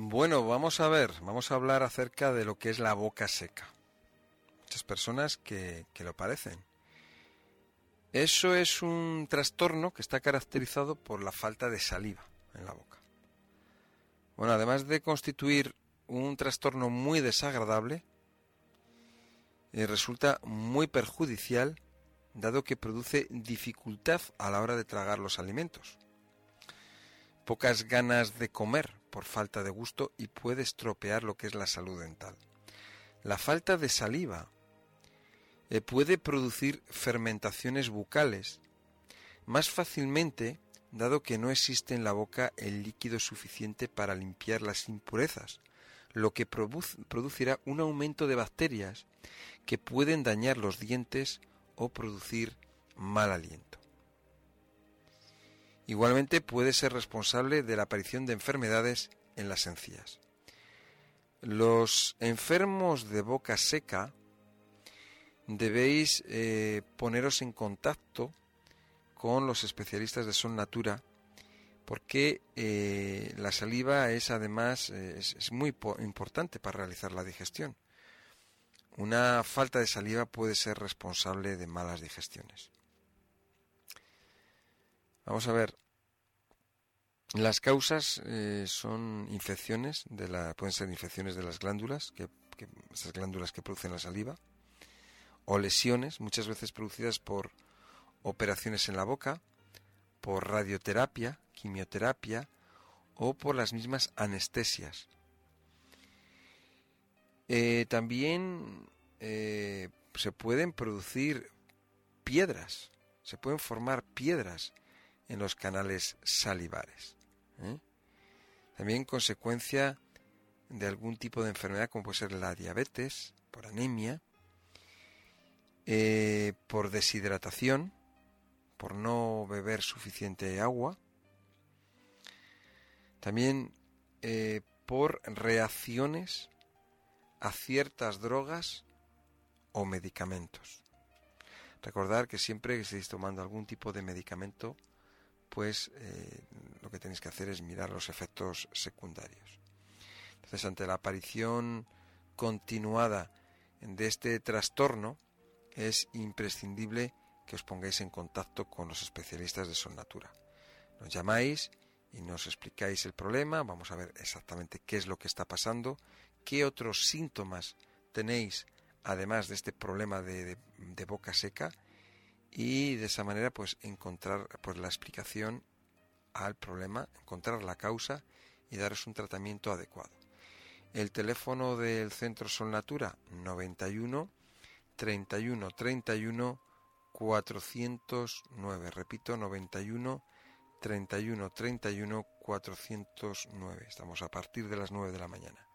Bueno, vamos a ver, vamos a hablar acerca de lo que es la boca seca. Muchas personas que, que lo padecen. Eso es un trastorno que está caracterizado por la falta de saliva en la boca. Bueno, además de constituir un trastorno muy desagradable, eh, resulta muy perjudicial dado que produce dificultad a la hora de tragar los alimentos. Pocas ganas de comer por falta de gusto y puede estropear lo que es la salud dental. La falta de saliva eh, puede producir fermentaciones bucales más fácilmente dado que no existe en la boca el líquido suficiente para limpiar las impurezas, lo que producirá un aumento de bacterias que pueden dañar los dientes o producir mal aliento. Igualmente puede ser responsable de la aparición de enfermedades en las encías. Los enfermos de boca seca debéis eh, poneros en contacto con los especialistas de Son Natura porque eh, la saliva es además eh, es, muy importante para realizar la digestión. Una falta de saliva puede ser responsable de malas digestiones. Vamos a ver. Las causas eh, son infecciones de pueden ser infecciones de las glándulas, que, esas glándulas que producen la saliva, o lesiones, muchas veces producidas por operaciones en la boca, por radioterapia, quimioterapia o por las mismas anestesias. Eh, también eh, se pueden producir piedras, se pueden formar piedras en los canales salivares. ¿eh? También consecuencia de algún tipo de enfermedad como puede ser la diabetes, por anemia, por deshidratación, por no beber suficiente agua, también eh, por reacciones a ciertas drogas o medicamentos. Recordar que siempre que estéis tomando algún tipo de medicamento, pues eh, lo que tenéis que hacer es mirar los efectos secundarios. Entonces, ante la aparición continuada de este trastorno, es imprescindible que os pongáis en contacto con los especialistas de Natura. Nos llamáis y nos explicáis el problema, vamos a ver exactamente qué es lo que está pasando, qué otros síntomas tenéis además de este problema de, boca seca y de esa manera pues encontrar pues la explicación al problema, encontrar la causa y daros un tratamiento adecuado. El teléfono del Centro Sol Natura 91 31 31 409. Repito, 91 31 31 409. Estamos a partir de las 9 de la mañana.